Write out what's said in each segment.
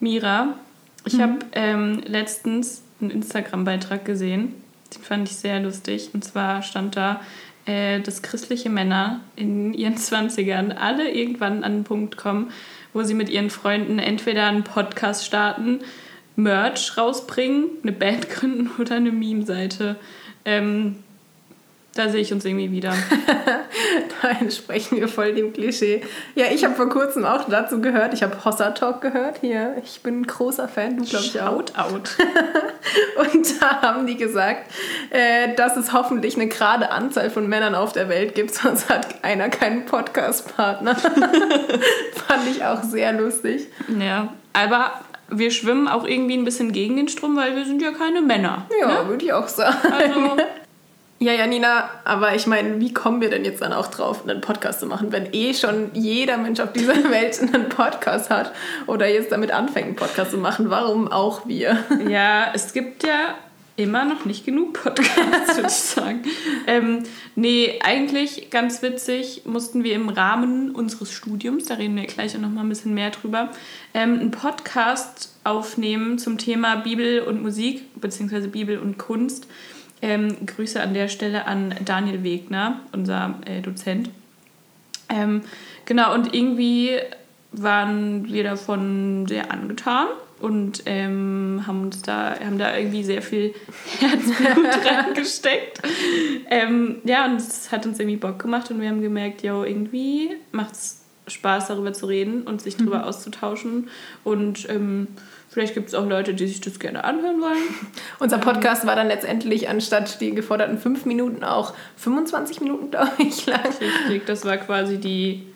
Mira, ich mhm. habe ähm, letztens einen Instagram-Beitrag gesehen, den fand ich sehr lustig. Und zwar stand da, äh, dass christliche Männer in ihren 20ern alle irgendwann an den Punkt kommen, wo sie mit ihren Freunden entweder einen Podcast starten, Merch rausbringen, eine Band gründen oder eine Meme-Seite. Ähm, da sehe ich uns irgendwie wieder. da entsprechen wir voll dem Klischee. Ja, ich habe vor kurzem auch dazu gehört. Ich habe Hossa Talk gehört hier. Ich bin ein großer Fan, du glaube ich auch. Out, out. Und da haben die gesagt, äh, dass es hoffentlich eine gerade Anzahl von Männern auf der Welt gibt, sonst hat einer keinen Podcast-Partner. Fand ich auch sehr lustig. Ja, aber wir schwimmen auch irgendwie ein bisschen gegen den Strom, weil wir sind ja keine Männer. Ja, ne? würde ich auch sagen. Also, ja, Janina, aber ich meine, wie kommen wir denn jetzt dann auch drauf, einen Podcast zu machen, wenn eh schon jeder Mensch auf dieser Welt einen Podcast hat oder jetzt damit anfängt, einen Podcast zu machen? Warum auch wir? Ja, es gibt ja immer noch nicht genug Podcasts, würde ich sagen. Ähm, nee, eigentlich ganz witzig, mussten wir im Rahmen unseres Studiums, da reden wir gleich auch noch mal ein bisschen mehr drüber, ähm, einen Podcast aufnehmen zum Thema Bibel und Musik, beziehungsweise Bibel und Kunst. Ähm, Grüße an der Stelle an Daniel Wegner, unser äh, Dozent. Ähm, genau, und irgendwie waren wir davon sehr angetan und ähm, haben uns da, haben da irgendwie sehr viel Herzblut reingesteckt. Ähm, ja, und es hat uns irgendwie Bock gemacht und wir haben gemerkt, ja, irgendwie macht es Spaß, darüber zu reden und sich darüber mhm. auszutauschen. Und ähm, Vielleicht gibt es auch Leute, die sich das gerne anhören wollen. Unser Podcast war dann letztendlich anstatt die geforderten fünf Minuten auch 25 Minuten, glaube ich, lang. Richtig, das war quasi die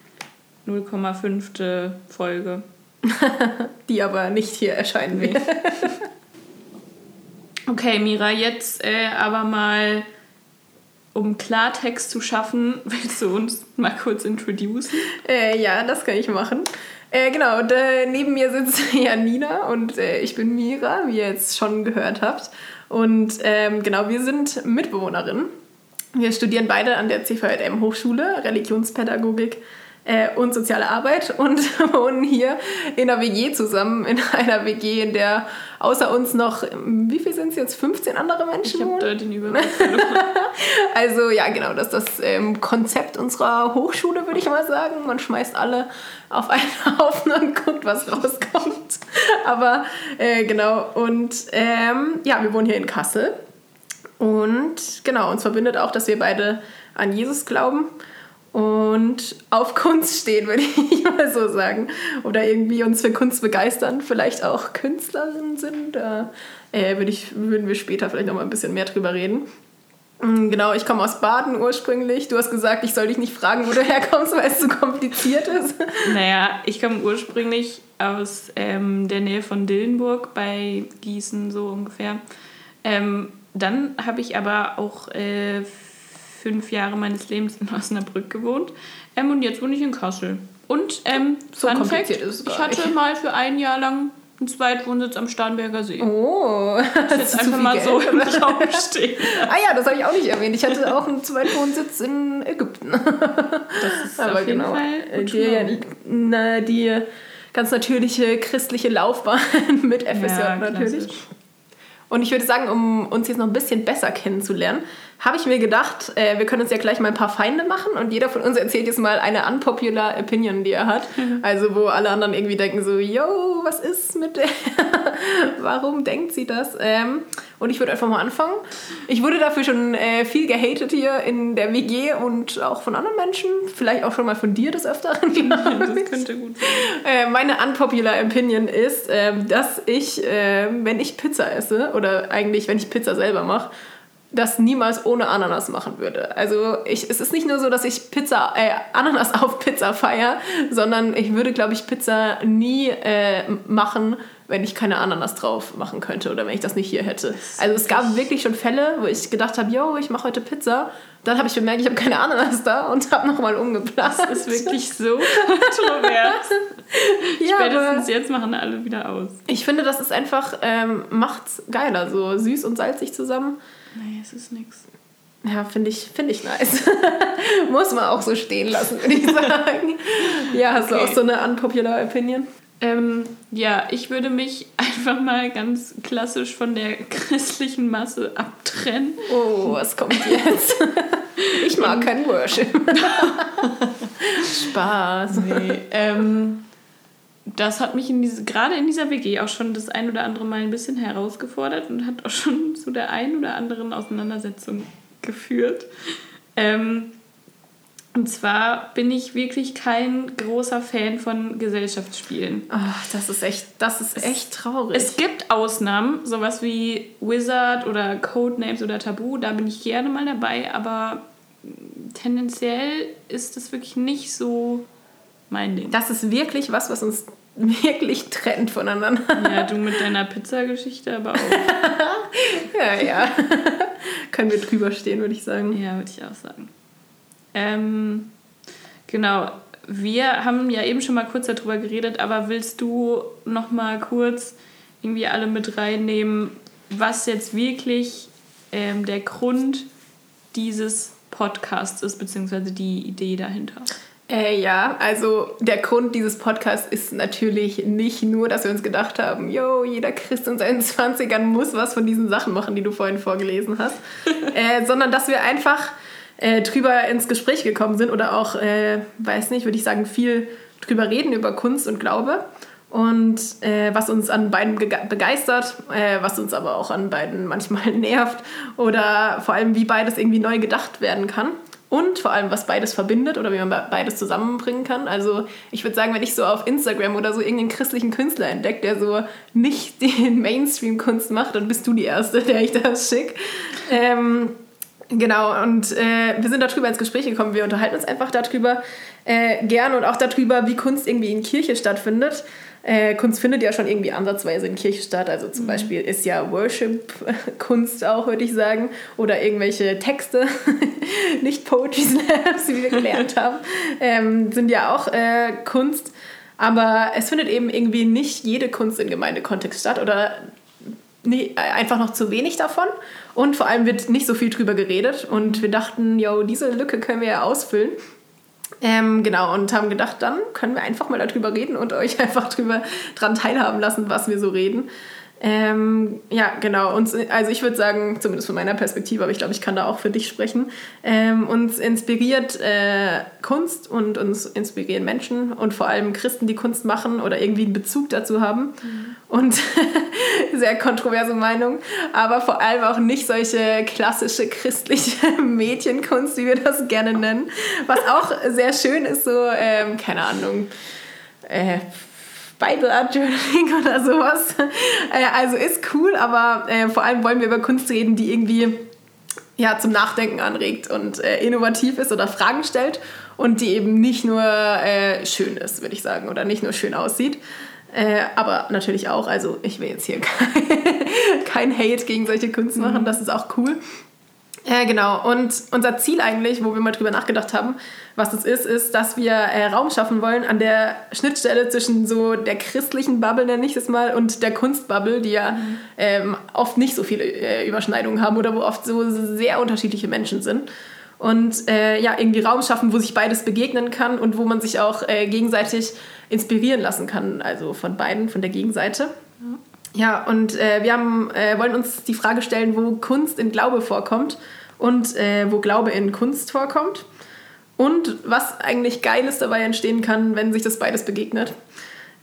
0,5. Folge. die aber nicht hier erscheinen wird. okay, Mira, jetzt äh, aber mal, um Klartext zu schaffen, willst du uns mal kurz introducen? Äh, ja, das kann ich machen. Äh, genau, und, neben mir sitzt Janina und äh, ich bin Mira, wie ihr jetzt schon gehört habt. Und ähm, genau, wir sind Mitbewohnerinnen. Wir studieren beide an der CVM Hochschule Religionspädagogik äh, und soziale Arbeit und wohnen hier in einer WG zusammen, in einer WG, in der außer uns noch, wie viel sind es jetzt, 15 andere Menschen ich habe den Überblick Also ja, genau, das ist das ähm, Konzept unserer Hochschule, würde ich mal sagen. Man schmeißt alle auf einen Haufen und guckt, was rauskommt. Aber äh, genau, und ähm, ja, wir wohnen hier in Kassel. Und genau, uns verbindet auch, dass wir beide an Jesus glauben und auf Kunst stehen, würde ich mal so sagen. Oder irgendwie uns für Kunst begeistern, vielleicht auch Künstlerinnen sind. Da äh, würde ich, würden wir später vielleicht noch mal ein bisschen mehr drüber reden. Mm, genau, ich komme aus Baden ursprünglich. Du hast gesagt, ich soll dich nicht fragen, wo du herkommst, weil es zu kompliziert ist. Naja, ich komme ursprünglich aus ähm, der Nähe von Dillenburg bei Gießen, so ungefähr. Ähm, dann habe ich aber auch äh, fünf Jahre meines Lebens in Osnabrück gewohnt. Ähm, und jetzt wohne ich in Kassel. Und ähm, so Fun Fact, ich hatte mal für ein Jahr lang einen Zweitwohnsitz am Starnberger See. Oh, das ist jetzt einfach mal Geld, so im Raum stehen. ah ja, das habe ich auch nicht erwähnt. Ich hatte auch einen Zweitwohnsitz in Ägypten. das ist Aber auf jeden genau, Fall die, ja, die, ganz natürliche christliche Laufbahn mit FSJ ja, natürlich. Und ich würde sagen, um uns jetzt noch ein bisschen besser kennenzulernen, habe ich mir gedacht, äh, wir können uns ja gleich mal ein paar Feinde machen und jeder von uns erzählt jetzt mal eine unpopular Opinion, die er hat. Mhm. Also wo alle anderen irgendwie denken so, yo, was ist mit der? Warum denkt sie das? Ähm, und ich würde einfach mal anfangen. Ich wurde dafür schon äh, viel gehatet hier in der WG und auch von anderen Menschen. Vielleicht auch schon mal von dir des Öfteren. das könnte gut sein. Äh, meine unpopular Opinion ist, ähm, dass ich, ähm, wenn ich Pizza esse oder eigentlich, wenn ich Pizza selber mache, das niemals ohne Ananas machen würde. Also ich, es ist nicht nur so, dass ich Pizza, äh, Ananas auf Pizza feiere, sondern ich würde, glaube ich, Pizza nie äh, machen, wenn ich keine Ananas drauf machen könnte oder wenn ich das nicht hier hätte. Also es gab wirklich schon Fälle, wo ich gedacht habe, yo, ich mache heute Pizza. Dann habe ich bemerkt, ich habe keine Ananas da und habe nochmal umgeplant. Das ist wirklich so kontrovers. ja, Spätestens jetzt machen alle wieder aus. Ich finde, das ist einfach, ähm, macht's geiler, so süß und salzig zusammen. Nee, es ist nix. Ja, finde ich, find ich nice. Muss man auch so stehen lassen, würde ich sagen. ja, hast okay. du auch so eine unpopular Opinion? Ähm, ja, ich würde mich einfach mal ganz klassisch von der christlichen Masse abtrennen. Oh, was kommt jetzt? ich mag kein Worship. Spaß. Nee, ähm, das hat mich in diese, gerade in dieser WG auch schon das ein oder andere Mal ein bisschen herausgefordert und hat auch schon zu der ein oder anderen Auseinandersetzung geführt. Ähm, und zwar bin ich wirklich kein großer Fan von Gesellschaftsspielen. Ach, das ist echt, das ist echt traurig. Es gibt Ausnahmen, sowas wie Wizard oder Codenames oder Tabu, da bin ich gerne mal dabei, aber tendenziell ist das wirklich nicht so mein Ding. Das ist wirklich was, was uns wirklich trennt voneinander. Ja, du mit deiner Pizzageschichte aber auch. ja, ja. Können wir drüber stehen, würde ich sagen. Ja, würde ich auch sagen. Ähm, genau. Wir haben ja eben schon mal kurz darüber geredet, aber willst du noch mal kurz irgendwie alle mit reinnehmen, was jetzt wirklich ähm, der Grund dieses Podcasts ist, beziehungsweise die Idee dahinter? Äh, ja, also der Grund dieses Podcasts ist natürlich nicht nur, dass wir uns gedacht haben, yo, jeder Christ in seinen 20ern muss was von diesen Sachen machen, die du vorhin vorgelesen hast, äh, sondern dass wir einfach äh, drüber ins Gespräch gekommen sind oder auch, äh, weiß nicht, würde ich sagen, viel drüber reden über Kunst und Glaube und äh, was uns an beiden begeistert, äh, was uns aber auch an beiden manchmal nervt oder vor allem, wie beides irgendwie neu gedacht werden kann und vor allem, was beides verbindet oder wie man beides zusammenbringen kann. Also ich würde sagen, wenn ich so auf Instagram oder so irgendeinen christlichen Künstler entdecke, der so nicht den Mainstream-Kunst macht, dann bist du die Erste, der ich das schicke. Ähm, Genau, und äh, wir sind darüber ins Gespräch gekommen. Wir unterhalten uns einfach darüber äh, gern und auch darüber, wie Kunst irgendwie in Kirche stattfindet. Äh, Kunst findet ja schon irgendwie ansatzweise in Kirche statt. Also zum mhm. Beispiel ist ja Worship-Kunst auch, würde ich sagen. Oder irgendwelche Texte, nicht Poetry Slams, wie wir gelernt haben, ähm, sind ja auch äh, Kunst. Aber es findet eben irgendwie nicht jede Kunst in Gemeindekontext statt oder nee, einfach noch zu wenig davon. Und vor allem wird nicht so viel drüber geredet. Und wir dachten, yo, diese Lücke können wir ja ausfüllen. Ähm, genau, und haben gedacht, dann können wir einfach mal darüber reden und euch einfach drüber dran teilhaben lassen, was wir so reden. Ähm, ja, genau. Uns, also ich würde sagen, zumindest von meiner Perspektive, aber ich glaube, ich kann da auch für dich sprechen. Ähm, uns inspiriert äh, Kunst und uns inspirieren Menschen und vor allem Christen, die Kunst machen oder irgendwie einen Bezug dazu haben. Mhm. Und sehr kontroverse Meinung, aber vor allem auch nicht solche klassische christliche Mädchenkunst, wie wir das gerne nennen. Was auch sehr schön ist, so, ähm, keine Ahnung. Äh, Bible Art Journaling oder sowas. Äh, also ist cool, aber äh, vor allem wollen wir über Kunst reden, die irgendwie ja, zum Nachdenken anregt und äh, innovativ ist oder Fragen stellt und die eben nicht nur äh, schön ist, würde ich sagen, oder nicht nur schön aussieht. Äh, aber natürlich auch, also ich will jetzt hier kein, kein Hate gegen solche Kunst machen, mhm. das ist auch cool. Äh, genau, und unser Ziel eigentlich, wo wir mal drüber nachgedacht haben, was das ist, ist, dass wir äh, Raum schaffen wollen an der Schnittstelle zwischen so der christlichen Bubble, nenne ich es mal, und der Kunstbubble, die ja mhm. ähm, oft nicht so viele äh, Überschneidungen haben oder wo oft so sehr unterschiedliche Menschen sind. Und äh, ja, irgendwie Raum schaffen, wo sich beides begegnen kann und wo man sich auch äh, gegenseitig inspirieren lassen kann, also von beiden, von der Gegenseite. Ja, und äh, wir haben, äh, wollen uns die Frage stellen, wo Kunst in Glaube vorkommt und äh, wo Glaube in Kunst vorkommt und was eigentlich Geiles dabei entstehen kann, wenn sich das beides begegnet.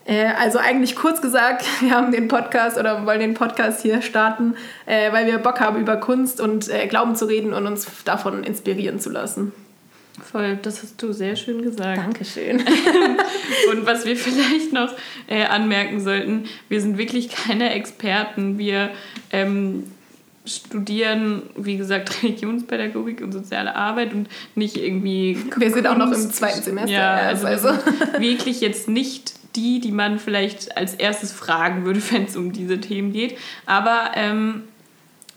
Äh, also eigentlich kurz gesagt, wir haben den Podcast oder wollen den Podcast hier starten, äh, weil wir Bock haben, über Kunst und äh, Glauben zu reden und uns davon inspirieren zu lassen. Voll, das hast du sehr schön gesagt. Dankeschön. und was wir vielleicht noch äh, anmerken sollten, wir sind wirklich keine Experten. Wir ähm, studieren, wie gesagt, Religionspädagogik und soziale Arbeit und nicht irgendwie. Wir sind auch noch im zweiten Semester. Ja, also, also. wirklich jetzt nicht die, die man vielleicht als erstes fragen würde, wenn es um diese Themen geht. Aber ähm,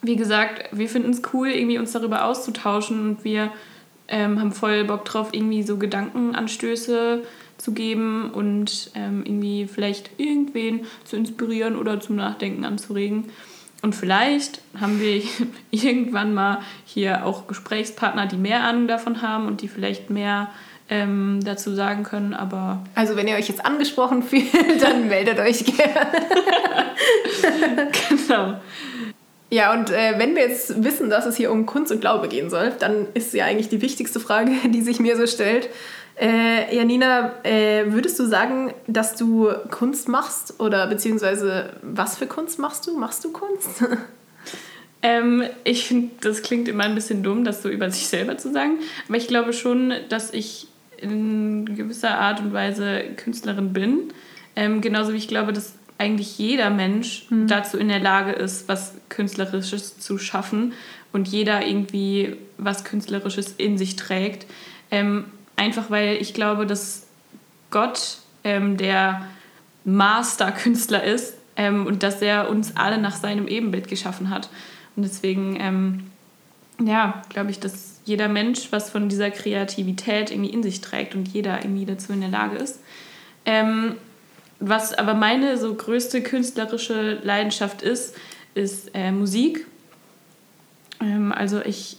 wie gesagt, wir finden es cool, irgendwie uns darüber auszutauschen und wir ähm, haben voll Bock drauf, irgendwie so Gedankenanstöße zu geben und ähm, irgendwie vielleicht irgendwen zu inspirieren oder zum Nachdenken anzuregen. Und vielleicht haben wir irgendwann mal hier auch Gesprächspartner, die mehr Ahnung davon haben und die vielleicht mehr ähm, dazu sagen können, aber. Also wenn ihr euch jetzt angesprochen fühlt, dann meldet euch gerne. genau. Ja, und äh, wenn wir jetzt wissen, dass es hier um Kunst und Glaube gehen soll, dann ist ja eigentlich die wichtigste Frage, die sich mir so stellt. Äh, Janina, äh, würdest du sagen, dass du Kunst machst oder beziehungsweise was für Kunst machst du? Machst du Kunst? ähm, ich finde, das klingt immer ein bisschen dumm, das so über sich selber zu sagen, aber ich glaube schon, dass ich in gewisser Art und Weise Künstlerin bin. Ähm, genauso wie ich glaube, dass eigentlich jeder Mensch mhm. dazu in der Lage ist, was Künstlerisches zu schaffen und jeder irgendwie was Künstlerisches in sich trägt. Ähm, einfach weil ich glaube, dass Gott ähm, der Master-Künstler ist ähm, und dass er uns alle nach seinem Ebenbild geschaffen hat. Und deswegen, ähm, ja, glaube ich, dass jeder Mensch was von dieser Kreativität irgendwie in sich trägt und jeder irgendwie dazu in der Lage ist. Was aber meine so größte künstlerische Leidenschaft ist, ist äh, Musik. Ähm, also ich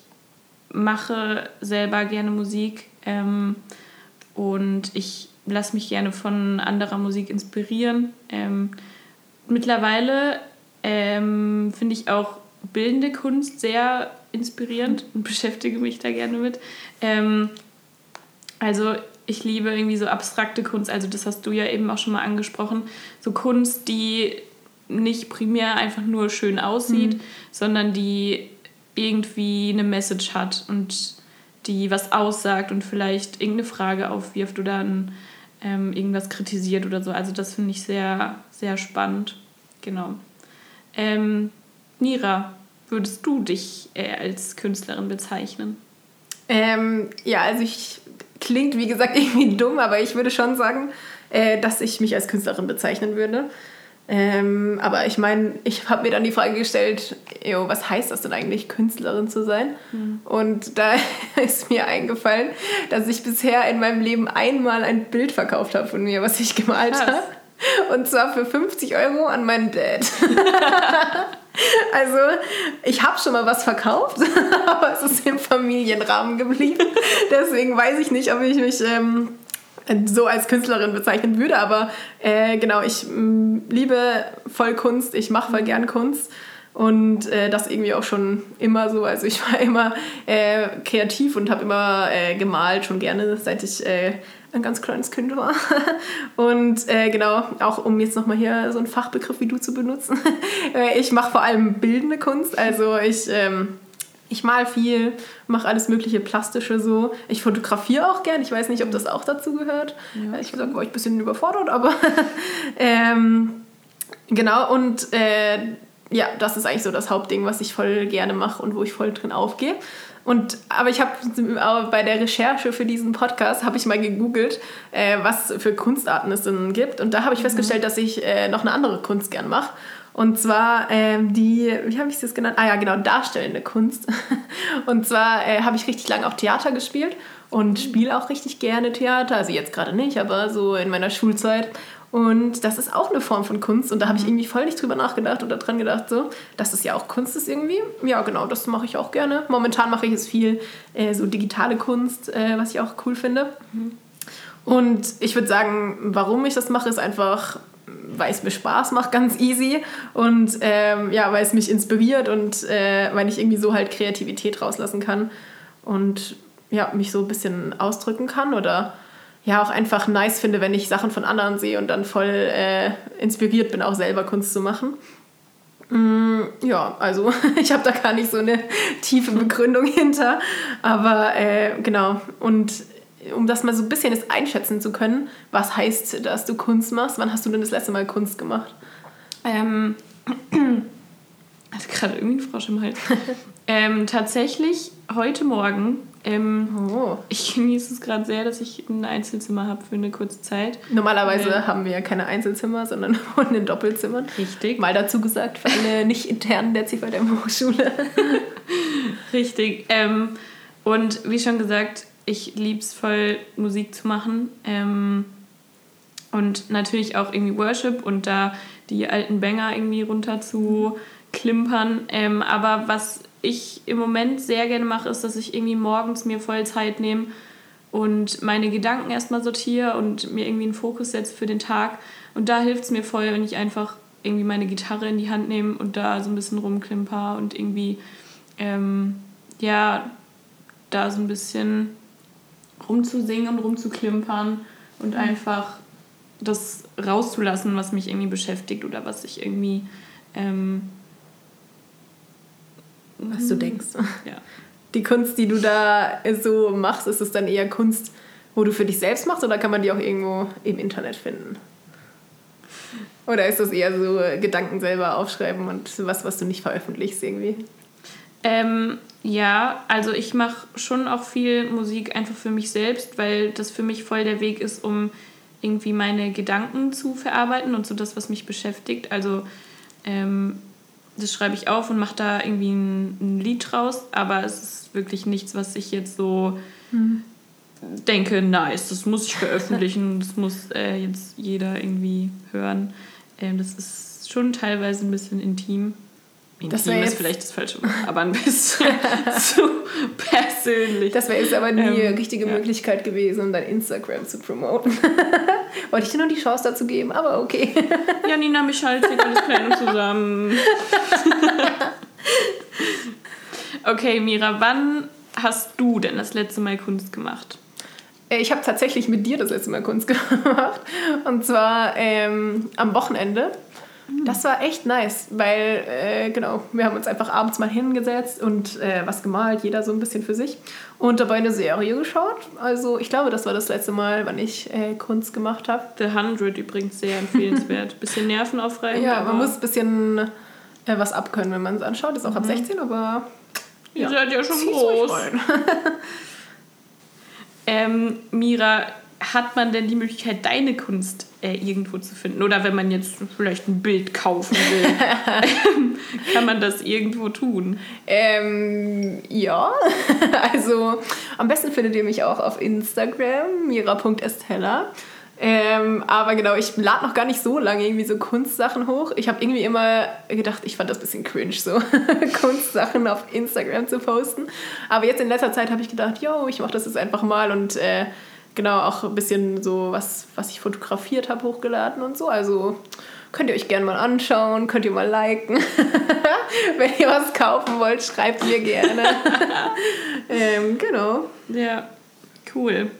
mache selber gerne Musik ähm, und ich lasse mich gerne von anderer Musik inspirieren. Ähm, mittlerweile ähm, finde ich auch bildende Kunst sehr inspirierend und beschäftige mich da gerne mit. Ähm, also ich liebe irgendwie so abstrakte Kunst, also das hast du ja eben auch schon mal angesprochen, so Kunst, die nicht primär einfach nur schön aussieht, mhm. sondern die irgendwie eine Message hat und die was aussagt und vielleicht irgendeine Frage aufwirft oder dann ähm, irgendwas kritisiert oder so. Also das finde ich sehr, sehr spannend. Genau. Ähm, Nira, würdest du dich äh, als Künstlerin bezeichnen? Ähm, ja, also ich klingt, wie gesagt, irgendwie dumm, aber ich würde schon sagen, äh, dass ich mich als Künstlerin bezeichnen würde. Ähm, aber ich meine, ich habe mir dann die Frage gestellt, jo, was heißt das denn eigentlich, Künstlerin zu sein? Mhm. Und da ist mir eingefallen, dass ich bisher in meinem Leben einmal ein Bild verkauft habe von mir, was ich gemalt habe. Und zwar für 50 Euro an meinen Dad. Also, ich habe schon mal was verkauft, aber es ist im Familienrahmen geblieben. Deswegen weiß ich nicht, ob ich mich ähm, so als Künstlerin bezeichnen würde. Aber äh, genau, ich mh, mm, liebe voll Kunst, ich mache voll gern Kunst. Und äh, das irgendwie auch schon immer so. Also ich war immer äh, kreativ und habe immer äh, gemalt, schon gerne, seit ich äh, ein ganz kleines Kind war. Und äh, genau, auch um jetzt nochmal hier so einen Fachbegriff wie du zu benutzen. Äh, ich mache vor allem bildende Kunst. Also ich, ähm, ich mal viel, mache alles mögliche Plastische so. Ich fotografiere auch gern. Ich weiß nicht, ob das auch dazu gehört. Ja, ich gesagt, war ich ein bisschen überfordert, aber ähm, genau. Und äh, ja, das ist eigentlich so das Hauptding, was ich voll gerne mache und wo ich voll drin aufgehe. Und, aber ich habe bei der Recherche für diesen Podcast habe ich mal gegoogelt, äh, was für Kunstarten es denn gibt. Und da habe ich mhm. festgestellt, dass ich äh, noch eine andere Kunst gern mache. Und zwar ähm, die, wie habe ich das genannt? Ah ja, genau, darstellende Kunst. und zwar äh, habe ich richtig lange auch Theater gespielt und spiele auch richtig gerne Theater. Also jetzt gerade nicht, aber so in meiner Schulzeit. Und das ist auch eine Form von Kunst. Und da habe ich mhm. irgendwie voll nicht drüber nachgedacht oder dran gedacht, so, dass es ja auch Kunst ist irgendwie. Ja, genau, das mache ich auch gerne. Momentan mache ich es viel äh, so digitale Kunst, äh, was ich auch cool finde. Mhm. Und ich würde sagen, warum ich das mache, ist einfach, weil es mir Spaß macht, ganz easy. Und ähm, ja, weil es mich inspiriert und äh, weil ich irgendwie so halt Kreativität rauslassen kann. Und ja, mich so ein bisschen ausdrücken kann oder ja auch einfach nice finde, wenn ich Sachen von anderen sehe und dann voll äh, inspiriert bin, auch selber Kunst zu machen. Mm, ja, also ich habe da gar nicht so eine tiefe Begründung hinter, aber äh, genau. Und um das mal so ein bisschen jetzt einschätzen zu können, was heißt, dass du Kunst machst? Wann hast du denn das letzte Mal Kunst gemacht? Ähm, also gerade irgendwie ein Frosch im Hals. ähm, tatsächlich heute Morgen ähm, oh. Ich genieße es gerade sehr, dass ich ein Einzelzimmer habe für eine kurze Zeit. Normalerweise äh, haben wir ja keine Einzelzimmer, sondern wohnen in Doppelzimmern. Richtig. Mal dazu gesagt, für alle nicht internen der CVDM Hochschule. Richtig. Ähm, und wie schon gesagt, ich liebe es voll, Musik zu machen. Ähm, und natürlich auch irgendwie Worship und da die alten Banger irgendwie runter zu klimpern. Ähm, aber was ich im Moment sehr gerne mache, ist, dass ich irgendwie morgens mir voll Zeit nehme und meine Gedanken erstmal sortiere und mir irgendwie einen Fokus setze für den Tag. Und da hilft es mir voll, wenn ich einfach irgendwie meine Gitarre in die Hand nehme und da so ein bisschen rumklimper und irgendwie, ähm, ja, da so ein bisschen rumzusingen und rumzuklimpern und mhm. einfach das rauszulassen, was mich irgendwie beschäftigt oder was ich irgendwie. Ähm, was du denkst. Ja. Die Kunst, die du da so machst, ist es dann eher Kunst, wo du für dich selbst machst oder kann man die auch irgendwo im Internet finden? Oder ist das eher so Gedanken selber aufschreiben und was, was du nicht veröffentlichst irgendwie? Ähm, ja, also ich mache schon auch viel Musik einfach für mich selbst, weil das für mich voll der Weg ist, um irgendwie meine Gedanken zu verarbeiten und so das, was mich beschäftigt. Also ähm, das schreibe ich auf und mache da irgendwie ein, ein, Lied draus, aber es ist wirklich nichts, was ich jetzt so mhm. denke, nice, das muss ich veröffentlichen, das muss äh, jetzt jeder irgendwie hören. Ähm, das ist schon teilweise ein bisschen intim. Intim ist vielleicht das falsche Wort, aber ein bisschen zu persönlich. Das wäre jetzt aber nie ähm, richtige ja. Möglichkeit gewesen, um dein Instagram zu promoten. Wollte ich dir nur die Chance dazu geben, aber okay. Janina Michalczyk, alles klein und zusammen. okay, Mira, wann hast du denn das letzte Mal Kunst gemacht? Äh, ich habe tatsächlich mit dir das letzte Mal Kunst gemacht. Und zwar ähm, am Wochenende. Das war echt nice, weil, äh, genau, wir haben uns einfach abends mal hingesetzt und äh, was gemalt, jeder so ein bisschen für sich. Und dabei eine Serie geschaut. Also, ich glaube, das war das letzte Mal, wann ich äh, Kunst gemacht habe. The 100 übrigens sehr empfehlenswert. bisschen Nerven aufreiben. Ja, man muss ein bisschen äh, was abkönnen, wenn man es anschaut. Ist auch mhm. ab 16, aber. Ihr ja, seid ja schon groß. ähm, Mira, hat man denn die Möglichkeit, deine Kunst äh, irgendwo zu finden? Oder wenn man jetzt vielleicht ein Bild kaufen will, kann man das irgendwo tun? Ähm, ja, also am besten findet ihr mich auch auf Instagram, mira.estella. Ähm, aber genau, ich lade noch gar nicht so lange irgendwie so Kunstsachen hoch. Ich habe irgendwie immer gedacht, ich fand das ein bisschen cringe, so Kunstsachen auf Instagram zu posten. Aber jetzt in letzter Zeit habe ich gedacht, yo, ich mache das jetzt einfach mal und äh, genau auch ein bisschen so was, was ich fotografiert habe, hochgeladen und so. Also könnt ihr euch gerne mal anschauen, könnt ihr mal liken. Wenn ihr was kaufen wollt, schreibt mir gerne. ähm, genau. Ja, cool.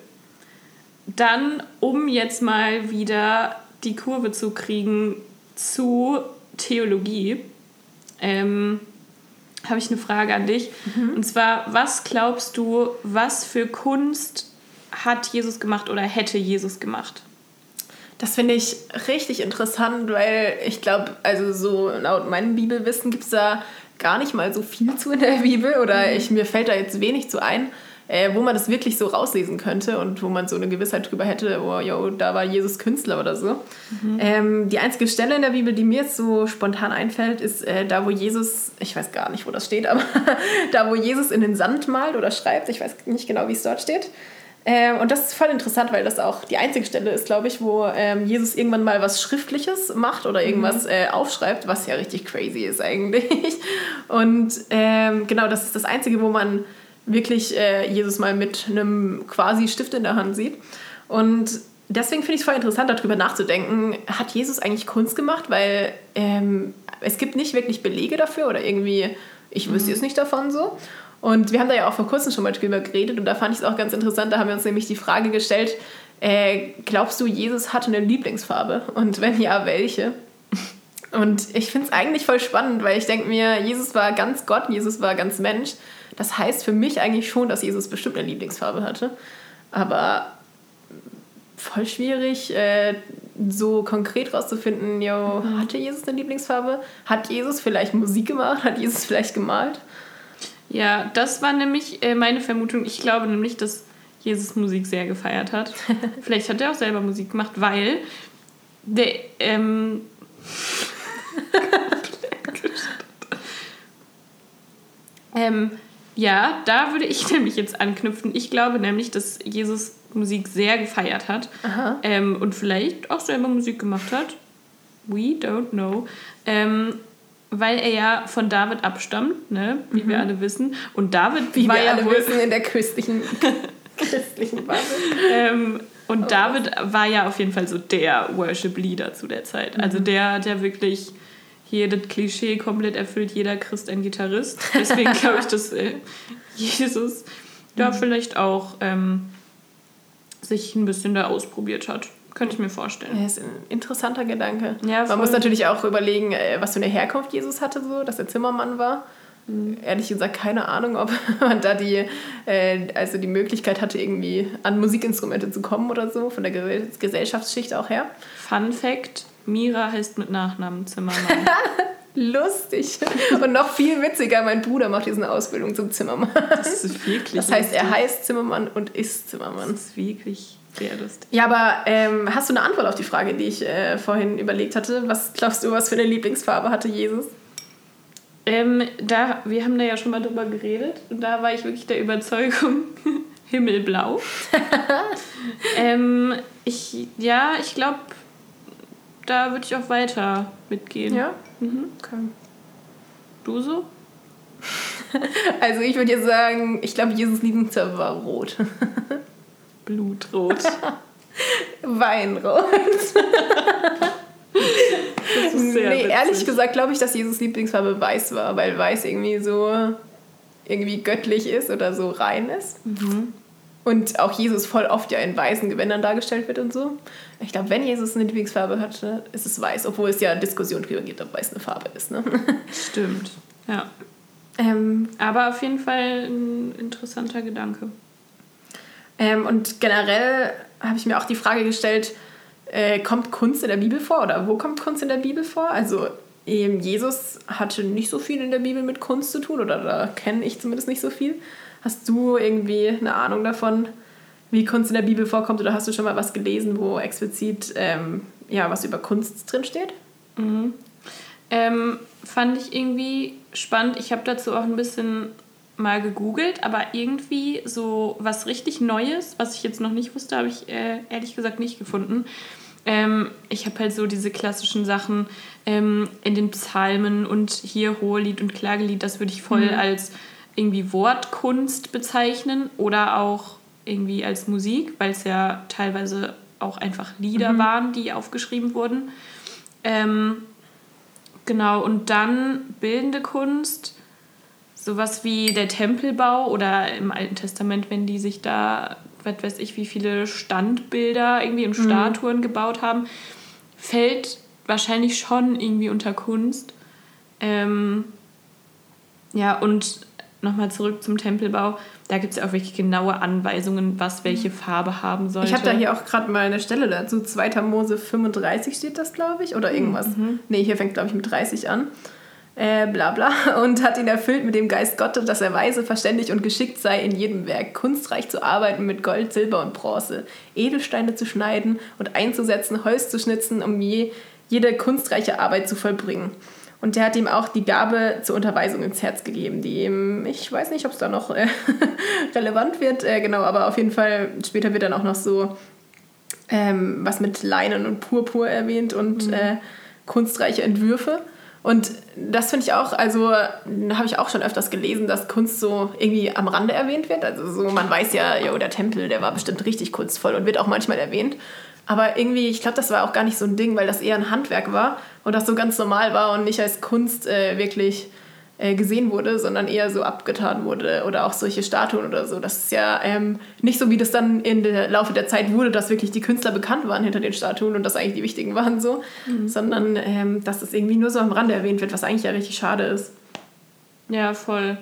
Dann, um jetzt mal wieder die Kurve zu kriegen zu Theologie, ähm, habe ich eine Frage an dich. Mhm. Und zwar, was glaubst du, was für Kunst hat Jesus gemacht oder hätte Jesus gemacht? Das finde ich richtig interessant, weil ich glaube, also so laut meinem Bibelwissen gibt es da gar nicht mal so viel zu in der Bibel oder mhm. ich, mir fällt da jetzt wenig zu ein, äh, wo man das wirklich so rauslesen könnte und wo man so eine Gewissheit drüber hätte, oh, yo, da war Jesus Künstler oder so. Mhm. Ähm, die einzige Stelle in der Bibel, die mir jetzt so spontan einfällt, ist äh, da, wo Jesus, ich weiß gar nicht, wo das steht, aber da, wo Jesus in den Sand malt oder schreibt, ich weiß nicht genau, wie es dort steht. Ähm, und das ist voll interessant, weil das auch die einzige Stelle ist, glaube ich, wo ähm, Jesus irgendwann mal was Schriftliches macht oder irgendwas mhm. äh, aufschreibt, was ja richtig crazy ist eigentlich. Und ähm, genau, das ist das Einzige, wo man wirklich äh, Jesus mal mit einem quasi Stift in der Hand sieht. Und deswegen finde ich es voll interessant, darüber nachzudenken, hat Jesus eigentlich Kunst gemacht? Weil ähm, es gibt nicht wirklich Belege dafür oder irgendwie, ich wüsste mhm. jetzt nicht davon so. Und wir haben da ja auch vor kurzem schon mal drüber geredet und da fand ich es auch ganz interessant, da haben wir uns nämlich die Frage gestellt, äh, glaubst du, Jesus hatte eine Lieblingsfarbe? Und wenn ja, welche? Und ich finde es eigentlich voll spannend, weil ich denke mir, Jesus war ganz Gott, Jesus war ganz Mensch. Das heißt für mich eigentlich schon, dass Jesus bestimmt eine Lieblingsfarbe hatte. Aber voll schwierig, äh, so konkret rauszufinden, yo, mhm. hatte Jesus eine Lieblingsfarbe? Hat Jesus vielleicht Musik gemacht? Hat Jesus vielleicht gemalt? Ja, das war nämlich äh, meine Vermutung. Ich glaube nämlich, dass Jesus Musik sehr gefeiert hat. Vielleicht hat er auch selber Musik gemacht, weil der. Ähm, ähm, ja, da würde ich nämlich jetzt anknüpfen. Ich glaube nämlich, dass Jesus Musik sehr gefeiert hat ähm, und vielleicht auch selber Musik gemacht hat. We don't know. Ähm, weil er ja von David abstammt, ne? wie mhm. wir alle wissen. Und David wie war wir ja alle wohl wissen in der christlichen christlichen Bubble. ähm, und oh. David war ja auf jeden Fall so der Worship-Leader zu der Zeit. Also mhm. der, der wirklich hier das Klischee komplett erfüllt, jeder Christ ein Gitarrist. Deswegen glaube ich, dass äh, Jesus da mhm. vielleicht auch ähm, sich ein bisschen da ausprobiert hat. Könnte ich mir vorstellen. Ja, ist ein interessanter Gedanke. Ja, Man muss natürlich auch überlegen, äh, was für eine Herkunft Jesus hatte, so, dass er Zimmermann war. Mhm. Ehrlich gesagt, keine Ahnung, ob man da die, äh, also die Möglichkeit hatte, irgendwie an Musikinstrumente zu kommen oder so, von der Gesellschaftsschicht auch her. Fun Fact: Mira heißt mit Nachnamen Zimmermann. Lustig. Und noch viel witziger, mein Bruder macht diese Ausbildung zum Zimmermann. Das ist wirklich Das heißt, er heißt Zimmermann und ist Zimmermann. Das ist wirklich sehr lustig. Ja, aber ähm, hast du eine Antwort auf die Frage, die ich äh, vorhin überlegt hatte? Was glaubst du, was für eine Lieblingsfarbe hatte Jesus? Ähm, da, wir haben da ja schon mal drüber geredet und da war ich wirklich der Überzeugung, Himmelblau. ähm, ich, ja, ich glaube, da würde ich auch weiter mitgehen. Ja? Mhm. Okay. Du so? Also ich würde jetzt sagen, ich glaube, Jesus Lieblingsfarbe war rot. Blutrot. Weinrot. nee, ehrlich gesagt glaube ich, dass Jesus Lieblingsfarbe weiß war, weil weiß irgendwie so irgendwie göttlich ist oder so rein ist. Mhm. Und auch Jesus voll oft ja in weißen Gewändern dargestellt wird und so. Ich glaube, wenn Jesus eine Lieblingsfarbe hatte, ist es weiß, obwohl es ja Diskussion darüber gibt, ob weiß eine Farbe ist. Ne? Stimmt, ja. Ähm, Aber auf jeden Fall ein interessanter Gedanke. Ähm, und generell habe ich mir auch die Frage gestellt, äh, kommt Kunst in der Bibel vor oder wo kommt Kunst in der Bibel vor? Also eben Jesus hatte nicht so viel in der Bibel mit Kunst zu tun oder da kenne ich zumindest nicht so viel. Hast du irgendwie eine Ahnung davon, wie Kunst in der Bibel vorkommt oder hast du schon mal was gelesen, wo explizit ähm, ja, was über Kunst drinsteht? Mhm. Ähm, fand ich irgendwie spannend. Ich habe dazu auch ein bisschen mal gegoogelt, aber irgendwie so was richtig Neues, was ich jetzt noch nicht wusste, habe ich äh, ehrlich gesagt nicht gefunden. Ähm, ich habe halt so diese klassischen Sachen ähm, in den Psalmen und hier Hohelied und Klagelied, das würde ich voll mhm. als irgendwie Wortkunst bezeichnen oder auch irgendwie als Musik, weil es ja teilweise auch einfach Lieder mhm. waren, die aufgeschrieben wurden. Ähm, genau, und dann bildende Kunst, sowas wie der Tempelbau oder im Alten Testament, wenn die sich da was weiß ich, wie viele Standbilder irgendwie und mhm. Statuen mhm. gebaut haben, fällt wahrscheinlich schon irgendwie unter Kunst. Ähm, ja, und nochmal zurück zum Tempelbau. Da gibt es ja auch wirklich genaue Anweisungen, was welche mhm. Farbe haben sollte. Ich habe da hier auch gerade mal eine Stelle dazu. 2. Mose 35 steht das, glaube ich. Oder irgendwas. Mhm. Nee, hier fängt, glaube ich, mit 30 an äh, bla bla, und hat ihn erfüllt mit dem Geist Gottes, dass er weise, verständig und geschickt sei in jedem Werk, kunstreich zu arbeiten mit Gold, Silber und Bronze, Edelsteine zu schneiden und einzusetzen, Holz zu schnitzen, um je, jede kunstreiche Arbeit zu vollbringen. Und der hat ihm auch die Gabe zur Unterweisung ins Herz gegeben, die ihm, ich weiß nicht, ob es da noch äh, relevant wird, äh, genau, aber auf jeden Fall später wird dann auch noch so ähm, was mit Leinen und Purpur erwähnt und mhm. äh, kunstreiche Entwürfe. Und das finde ich auch, also habe ich auch schon öfters gelesen, dass Kunst so irgendwie am Rande erwähnt wird. Also so, man weiß ja, jo, der Tempel, der war bestimmt richtig kunstvoll und wird auch manchmal erwähnt. Aber irgendwie, ich glaube, das war auch gar nicht so ein Ding, weil das eher ein Handwerk war und das so ganz normal war und nicht als Kunst äh, wirklich äh, gesehen wurde, sondern eher so abgetan wurde oder auch solche Statuen oder so. Das ist ja ähm, nicht so, wie das dann im Laufe der Zeit wurde, dass wirklich die Künstler bekannt waren hinter den Statuen und das eigentlich die wichtigen waren so, mhm. sondern ähm, dass es irgendwie nur so am Rande erwähnt wird, was eigentlich ja richtig schade ist. Ja, voll.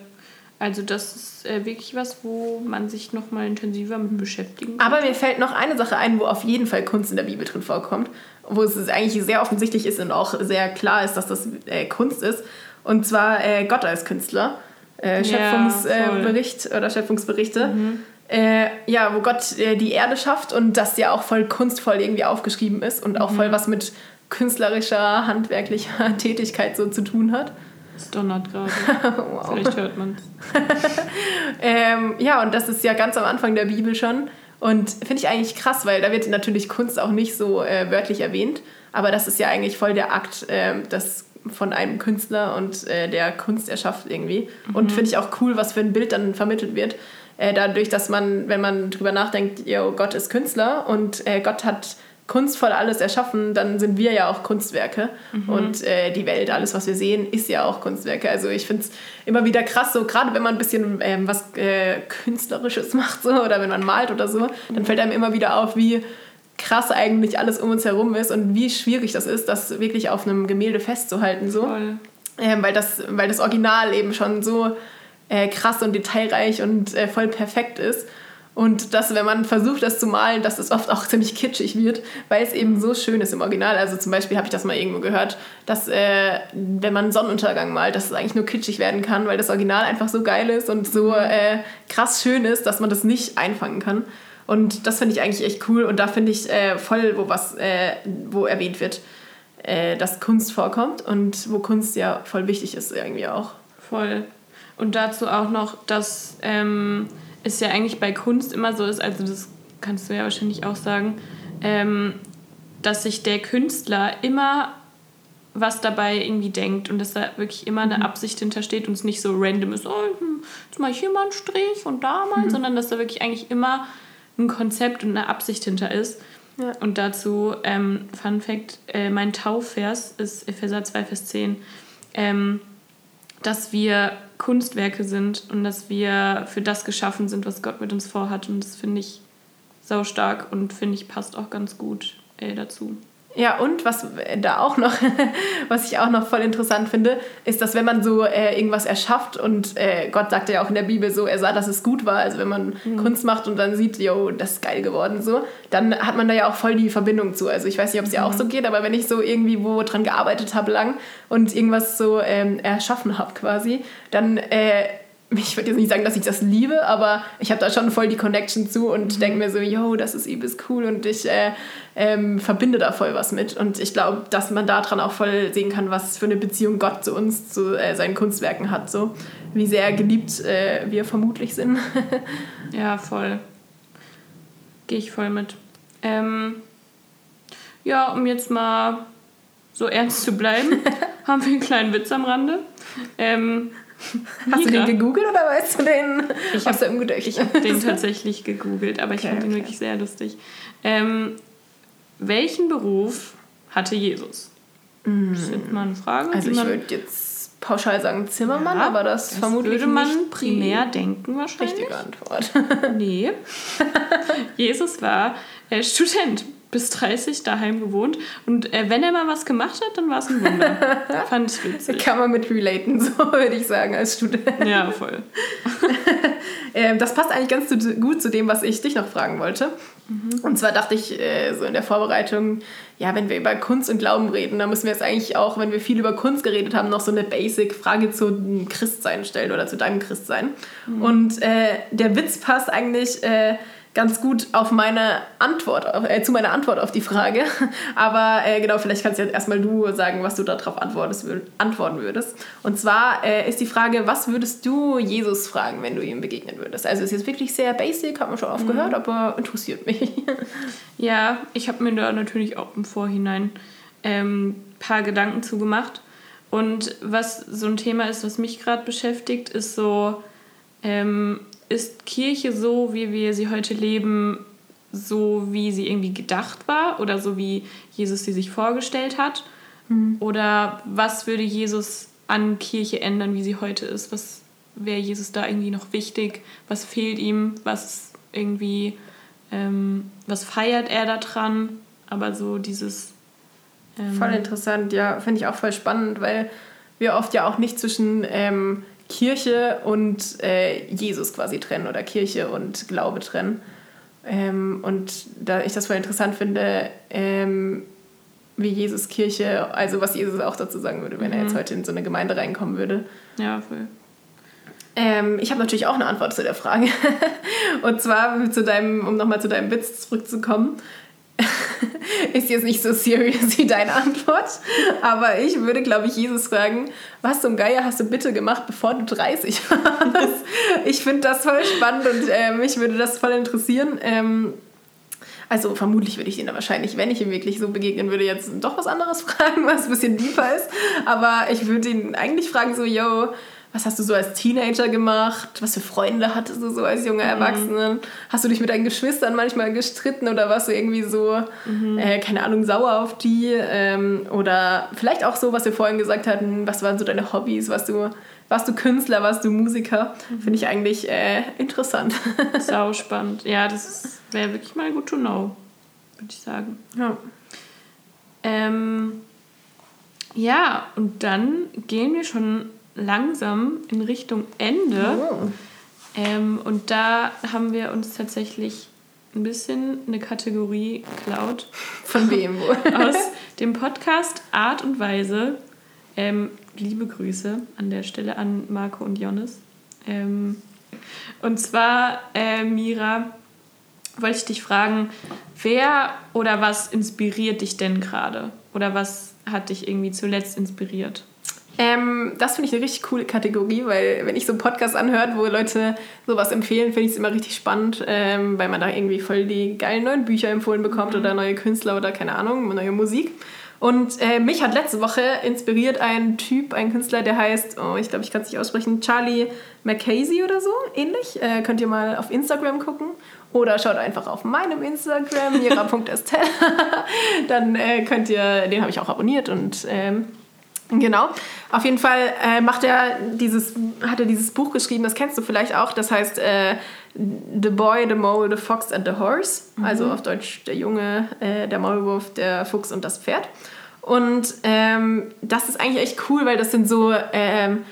Also das ist äh, wirklich was, wo man sich noch mal intensiver mit beschäftigen kann. Aber mir fällt noch eine Sache ein, wo auf jeden Fall Kunst in der Bibel drin vorkommt, wo es eigentlich sehr offensichtlich ist und auch sehr klar ist, dass das äh, Kunst ist. Und zwar äh, Gott als Künstler. Äh, Schöpfungsbericht ja, oder Schöpfungsberichte. Mhm. Äh, ja, wo Gott äh, die Erde schafft und das ja auch voll kunstvoll irgendwie aufgeschrieben ist und auch mhm. voll was mit künstlerischer, handwerklicher Tätigkeit so zu tun hat. Es donnert gerade. wow. Vielleicht hört man es. ähm, ja, und das ist ja ganz am Anfang der Bibel schon. Und finde ich eigentlich krass, weil da wird natürlich Kunst auch nicht so äh, wörtlich erwähnt. Aber das ist ja eigentlich voll der Akt, äh, das von einem Künstler und äh, der Kunst erschafft irgendwie. Mhm. Und finde ich auch cool, was für ein Bild dann vermittelt wird. äh, dadurch, dass man, wenn man drüber nachdenkt, yo, Gott ist Künstler und äh, Gott hat kunstvoll alles erschaffen, dann sind wir ja auch Kunstwerke. Mhm. Und äh, die Welt, alles, was wir sehen, ist ja auch Kunstwerke. Also ich finde es immer wieder krass, so gerade wenn man ein bisschen ähm, was äh, Künstlerisches macht so, oder wenn man malt oder so, dann fällt einem immer wieder auf, wie krass eigentlich alles um uns herum ist und wie schwierig das ist, das wirklich auf einem Gemälde festzuhalten. So. Ähm, weil, das, weil das Original eben schon so äh, krass und detailreich und äh, voll perfekt ist. Und dass, wenn man versucht, das zu malen, dass es oft auch ziemlich kitschig wird, weil es eben so schön ist im Original. Also zum Beispiel habe ich das mal irgendwo gehört, dass äh, wenn man Sonnenuntergang malt, dass es eigentlich nur kitschig werden kann, weil das Original einfach so geil ist und so äh, krass schön ist, dass man das nicht einfangen kann. Und das finde ich eigentlich echt cool. Und da finde ich äh, voll, wo was, äh, wo erwähnt wird, äh, dass Kunst vorkommt und wo Kunst ja voll wichtig ist irgendwie auch. Voll. Und dazu auch noch, dass ähm, es ja eigentlich bei Kunst immer so ist, also das kannst du ja wahrscheinlich auch sagen, ähm, dass sich der Künstler immer was dabei irgendwie denkt und dass da wirklich immer eine mhm. Absicht hintersteht und es nicht so random ist, oh, jetzt mache ich hier mal einen Strich und da mal, mhm. sondern dass da wirklich eigentlich immer ein Konzept und eine Absicht hinter ist. Ja. Und dazu, ähm, Fun Fact, äh, mein Taufvers ist Epheser 2, Vers 10, ähm, dass wir Kunstwerke sind und dass wir für das geschaffen sind, was Gott mit uns vorhat. Und das finde ich sau stark und finde ich passt auch ganz gut äh, dazu. Ja, und was da auch noch, was ich auch noch voll interessant finde, ist, dass wenn man so äh, irgendwas erschafft und äh, Gott sagt ja auch in der Bibel so, er sah, dass es gut war, also wenn man mhm. Kunst macht und dann sieht, yo, das ist geil geworden, so, dann hat man da ja auch voll die Verbindung zu. Also ich weiß nicht, ob es dir mhm. auch so geht, aber wenn ich so irgendwie wo dran gearbeitet habe lang und irgendwas so ähm, erschaffen habe quasi, dann äh, ich würde jetzt nicht sagen, dass ich das liebe, aber ich habe da schon voll die Connection zu und mhm. denke mir so, yo, das ist übelst cool und ich äh, ähm, verbinde da voll was mit. Und ich glaube, dass man daran auch voll sehen kann, was für eine Beziehung Gott zu uns, zu äh, seinen Kunstwerken hat. So wie sehr geliebt äh, wir vermutlich sind. ja, voll. Gehe ich voll mit. Ähm, ja, um jetzt mal so ernst zu bleiben, haben wir einen kleinen Witz am Rande. Ähm, Hast du den gegoogelt oder weißt du den ich aus hab, Gedächtnis? Ich habe den tatsächlich gegoogelt, aber ich okay, fand ihn okay. wirklich sehr lustig. Ähm, welchen Beruf hatte Jesus? Mm. Das ist mal eine Frage. Also ich würde jetzt pauschal sagen Zimmermann, ja, aber das, das vermutlich würde man primär denken wahrscheinlich. Richtige Antwort. nee. Jesus war äh, Student bis 30 daheim gewohnt. Und äh, wenn er mal was gemacht hat, dann war es ein Wunder. Fand ich witzig. Kann man mit relaten, so würde ich sagen, als Student. Ja, voll. äh, das passt eigentlich ganz zu, gut zu dem, was ich dich noch fragen wollte. Mhm. Und zwar dachte ich äh, so in der Vorbereitung, ja, wenn wir über Kunst und Glauben reden, dann müssen wir jetzt eigentlich auch, wenn wir viel über Kunst geredet haben, noch so eine Basic-Frage zu Christsein stellen oder zu deinem Christsein. Mhm. Und äh, der Witz passt eigentlich äh, ganz gut auf meine Antwort, äh, zu meiner Antwort auf die Frage. Aber äh, genau, vielleicht kannst du jetzt erstmal du sagen, was du darauf antworten würdest. Und zwar äh, ist die Frage, was würdest du Jesus fragen, wenn du ihm begegnen würdest? Also ist jetzt wirklich sehr basic, hat man schon oft mhm. gehört, aber interessiert mich. ja, ich habe mir da natürlich auch im Vorhinein ein ähm, paar Gedanken zugemacht. Und was so ein Thema ist, was mich gerade beschäftigt, ist so, ähm, ist Kirche so, wie wir sie heute leben, so wie sie irgendwie gedacht war oder so wie Jesus sie sich vorgestellt hat? Mhm. Oder was würde Jesus an Kirche ändern, wie sie heute ist? Was wäre Jesus da irgendwie noch wichtig? Was fehlt ihm? Was irgendwie, ähm, was feiert er da dran? Aber so dieses. Ähm voll interessant, ja, finde ich auch voll spannend, weil wir oft ja auch nicht zwischen ähm, Kirche und äh, Jesus quasi trennen oder Kirche und Glaube trennen. Ähm, und da ich das voll interessant finde, ähm, wie Jesus Kirche, also was Jesus auch dazu sagen würde, wenn mhm. er jetzt mhm. heute in so eine Gemeinde reinkommen würde. Ja, voll. Ähm, ich habe natürlich auch eine Antwort zu der Frage. und zwar zu deinem, um nochmal zu deinem Witz zurückzukommen. ist jetzt nicht so serious wie deine Antwort, aber ich würde, glaube ich, Jesus fragen, was zum Geier hast du bitte gemacht, bevor du 30 warst? ich finde das voll spannend und äh, mich würde das voll interessieren. Ähm, also vermutlich würde ich ihn da wahrscheinlich, wenn ich ihm wirklich so begegnen würde, jetzt doch was anderes fragen, was ein bisschen deeper ist. Aber ich würde ihn eigentlich fragen so, yo, was hast du so als Teenager gemacht? Was für Freunde hattest du so als junger Mhm. Erwachsene? Hast du dich mit deinen Geschwistern manchmal gestritten oder warst du irgendwie so, Mhm. äh, keine Ahnung, sauer auf die? Ähm, oder vielleicht auch so, was wir vorhin gesagt hatten, was waren so deine Hobbys? Warst du, warst du Künstler, warst du Musiker? Mhm. Finde ich eigentlich äh, interessant. Sau spannend. Ja, das wäre wirklich mal gut to know, würde ich sagen. ja. Ähm, ja, und dann gehen wir schon langsam in Richtung Ende. Oh. Ähm, und da haben wir uns tatsächlich ein bisschen eine Kategorie geklaut Von wem wohl? aus dem Podcast Art und Weise. Ähm, liebe Grüße an der Stelle an Marco und Jonas. Ähm, und zwar, äh, Mira, wollte ich dich fragen, wer oder was inspiriert dich denn gerade? Oder was hat dich irgendwie zuletzt inspiriert? Ähm, das finde ich eine richtig coole Kategorie, weil wenn ich so einen Podcast anhört, wo Leute sowas empfehlen, finde ich es immer richtig spannend, ähm, weil man da irgendwie voll die geilen neuen Bücher empfohlen bekommt oder neue Künstler oder keine Ahnung, neue Musik. Und äh, mich hat letzte Woche inspiriert ein Typ, ein Künstler, der heißt, oh, ich glaube, ich kann es nicht aussprechen, Charlie McCasey oder so, ähnlich. Äh, könnt ihr mal auf Instagram gucken. Oder schaut einfach auf meinem Instagram, mira.estelle. Dann äh, könnt ihr, den habe ich auch abonniert und ähm, Genau. Auf jeden Fall äh, macht er dieses, hat er dieses Buch geschrieben, das kennst du vielleicht auch, das heißt äh, The Boy, the Mole, the Fox and the Horse. Also auf Deutsch der Junge, äh, der Maulwurf, der Fuchs und das Pferd. Und ähm, das ist eigentlich echt cool, weil das sind so, ähm,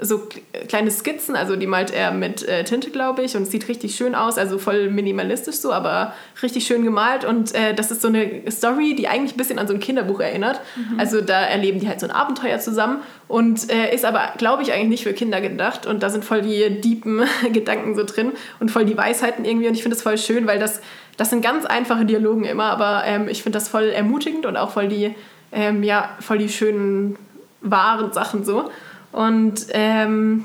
so kle- kleine Skizzen, also die malt er mit äh, Tinte, glaube ich, und sieht richtig schön aus, also voll minimalistisch so, aber richtig schön gemalt. Und äh, das ist so eine Story, die eigentlich ein bisschen an so ein Kinderbuch erinnert. Also da erleben die halt so ein Abenteuer zusammen und äh, ist aber, glaube ich, eigentlich nicht für Kinder gedacht. Und da sind voll die deepen Gedanken so drin und voll die Weisheiten irgendwie. Und ich finde das voll schön, weil das, das sind ganz einfache Dialogen immer, aber ähm, ich finde das voll ermutigend und auch voll die, ähm, ja, voll die schönen, wahren Sachen so. Und ähm,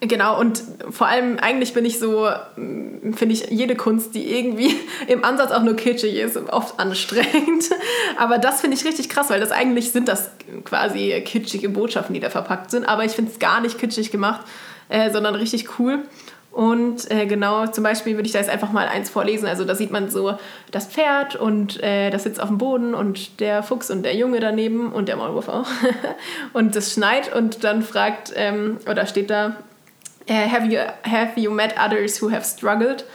genau, und vor allem eigentlich bin ich so, mm, finde ich jede Kunst, die irgendwie im Ansatz auch nur kitschig ist, oft anstrengend. Aber das finde ich richtig krass, weil das eigentlich sind das quasi kitschige Botschaften, die da verpackt sind. Aber ich finde es gar nicht kitschig gemacht, äh, sondern richtig cool. Und äh, genau, zum Beispiel würde ich da jetzt einfach mal eins vorlesen. Also da sieht man so das Pferd und äh, das sitzt auf dem Boden und der Fuchs und der Junge daneben und der Maulwurf auch. und das schneit und dann fragt, ähm, oder steht da, äh, have, you, have you met others who have struggled?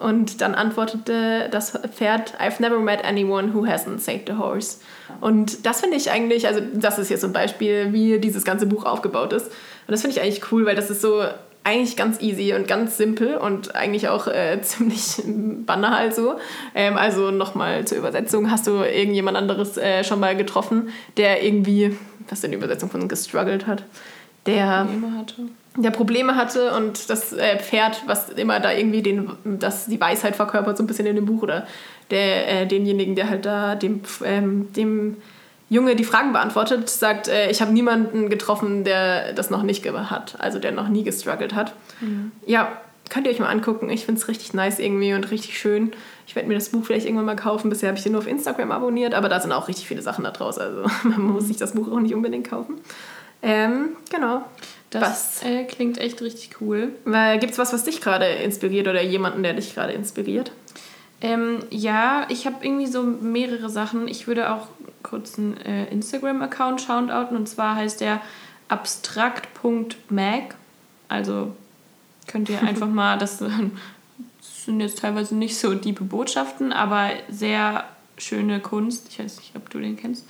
Und dann antwortete das Pferd, I've never met anyone who hasn't saved a horse. Und das finde ich eigentlich, also das ist jetzt so ein Beispiel, wie dieses ganze Buch aufgebaut ist. Und das finde ich eigentlich cool, weil das ist so eigentlich ganz easy und ganz simpel und eigentlich auch äh, ziemlich banal so. Ähm, also nochmal zur Übersetzung, hast du irgendjemand anderes äh, schon mal getroffen, der irgendwie, was ist denn die Übersetzung von gestruggelt hat? Der Probleme hatte. der Probleme hatte und das äh, Pferd, was immer da irgendwie den, das, die Weisheit verkörpert, so ein bisschen in dem Buch, oder der, äh, denjenigen, der halt da dem, ähm, dem Junge die Fragen beantwortet, sagt, äh, ich habe niemanden getroffen, der das noch nicht hat, also der noch nie gestruggelt hat. Ja, könnt ihr euch mal angucken. Ich finde es richtig nice irgendwie und richtig schön. Ich werde mir das Buch vielleicht irgendwann mal kaufen. Bisher habe ich den nur auf Instagram abonniert, aber da sind auch richtig viele Sachen da draus. Also man muss sich das Buch auch nicht unbedingt kaufen. Ähm, genau. Das äh, klingt echt richtig cool. Gibt es was, was dich gerade inspiriert oder jemanden, der dich gerade inspiriert? Ähm, ja, ich habe irgendwie so mehrere Sachen. Ich würde auch kurz einen äh, Instagram-Account shoutouten und zwar heißt der abstrakt.mag. Also könnt ihr einfach mal, das sind jetzt teilweise nicht so tiefe Botschaften, aber sehr schöne Kunst. Ich weiß nicht, ob du den kennst.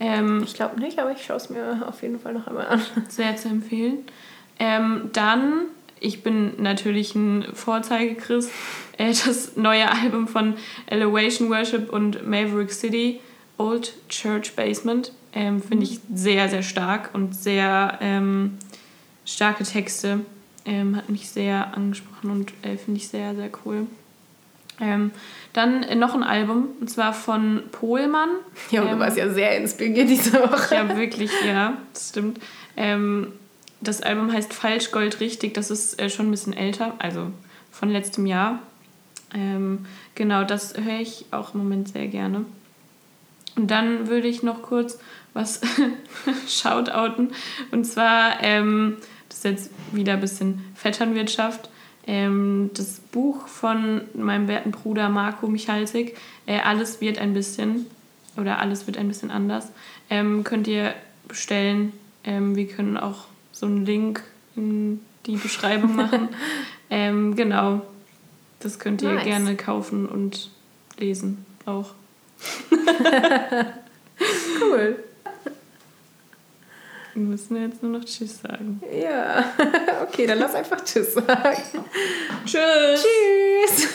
Ähm, Ich glaube nicht, aber ich schaue es mir auf jeden Fall noch einmal an. sehr zu empfehlen. Ähm, dann, ich bin natürlich ein Vorzeigechrist, äh, das neue Album von Elevation Worship und Maverick City, Old Church Basement, ähm, finde ich sehr, sehr stark und sehr ähm, starke Texte. Ähm, hat mich sehr angesprochen und äh, finde ich sehr, sehr cool. Ähm, dann äh, noch ein Album, und zwar von Pohlmann. Ja, und du Ähm, warst ja sehr inspiriert diese Woche. ja, wirklich, ja, das stimmt. Ähm, das Album heißt Falsch, Gold, Richtig. Das ist äh, schon ein bisschen älter, also von letztem Jahr. Ähm, genau, das höre ich auch im Moment sehr gerne. Und dann würde ich noch kurz was shoutouten. Und zwar, ähm, Das ist jetzt wieder ein bisschen Vetternwirtschaft. Ähm, das Buch von meinem werten Bruder Marco Michalsik, äh, Alles wird ein bisschen, oder Alles wird ein bisschen anders, ähm, könnt ihr bestellen. Ähm, wir können auch so einen Link in die Beschreibung machen. ähm, genau, das könnt ihr nice. gerne kaufen und lesen auch. cool. Wir müssen jetzt nur noch Tschüss sagen. Ja, okay, dann lass einfach Tschüss sagen. Tschüss. Tschüss.